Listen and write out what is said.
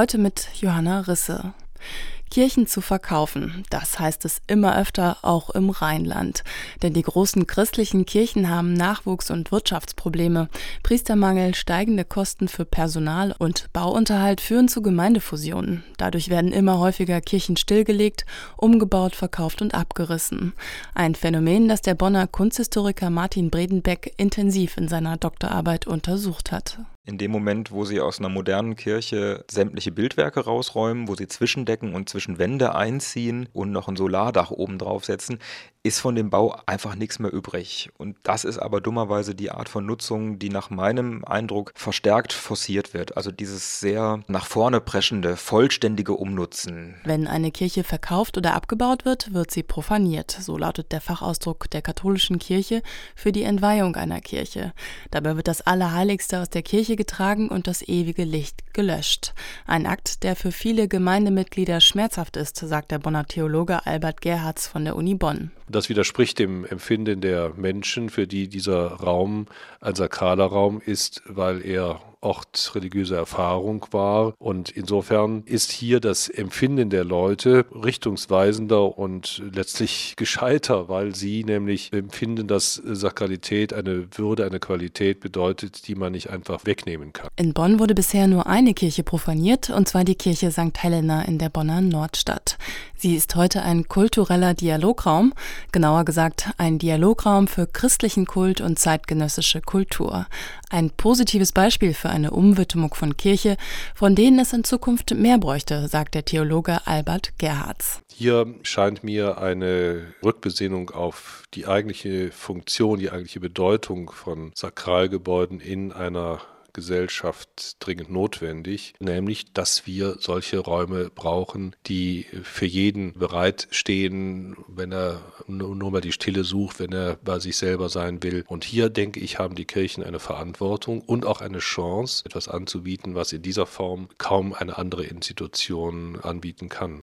Heute mit Johanna Risse. Kirchen zu verkaufen. Das heißt es immer öfter auch im Rheinland. Denn die großen christlichen Kirchen haben Nachwuchs- und Wirtschaftsprobleme. Priestermangel, steigende Kosten für Personal und Bauunterhalt führen zu Gemeindefusionen. Dadurch werden immer häufiger Kirchen stillgelegt, umgebaut, verkauft und abgerissen. Ein Phänomen, das der Bonner Kunsthistoriker Martin Bredenbeck intensiv in seiner Doktorarbeit untersucht hat. In dem Moment, wo sie aus einer modernen Kirche sämtliche Bildwerke rausräumen, wo sie Zwischendecken und Zwischenwände einziehen und noch ein Solardach oben draufsetzen, ist von dem Bau einfach nichts mehr übrig. Und das ist aber dummerweise die Art von Nutzung, die nach meinem Eindruck verstärkt forciert wird. Also dieses sehr nach vorne preschende, vollständige Umnutzen. Wenn eine Kirche verkauft oder abgebaut wird, wird sie profaniert. So lautet der Fachausdruck der katholischen Kirche für die Entweihung einer Kirche. Dabei wird das Allerheiligste aus der Kirche getragen und das ewige Licht gelöscht. Ein Akt, der für viele Gemeindemitglieder schmerzhaft ist, sagt der Bonner Theologe Albert Gerhards von der Uni Bonn. Das widerspricht dem Empfinden der Menschen, für die dieser Raum ein sakraler Raum ist, weil er Ort religiöser Erfahrung war. Und insofern ist hier das Empfinden der Leute richtungsweisender und letztlich gescheiter, weil sie nämlich empfinden, dass Sakralität eine Würde, eine Qualität bedeutet, die man nicht einfach wegnehmen kann. In Bonn wurde bisher nur eine Kirche profaniert, und zwar die Kirche St. Helena in der Bonner Nordstadt. Sie ist heute ein kultureller Dialograum, genauer gesagt ein Dialograum für christlichen Kult und zeitgenössische Kultur. Ein positives Beispiel für eine Umwidmung von Kirche, von denen es in Zukunft mehr bräuchte, sagt der Theologe Albert Gerhards. Hier scheint mir eine Rückbesinnung auf die eigentliche Funktion, die eigentliche Bedeutung von Sakralgebäuden in einer Gesellschaft dringend notwendig, nämlich dass wir solche Räume brauchen, die für jeden bereitstehen, wenn er nur mal die Stille sucht, wenn er bei sich selber sein will. Und hier, denke ich, haben die Kirchen eine Verantwortung und auch eine Chance, etwas anzubieten, was in dieser Form kaum eine andere Institution anbieten kann.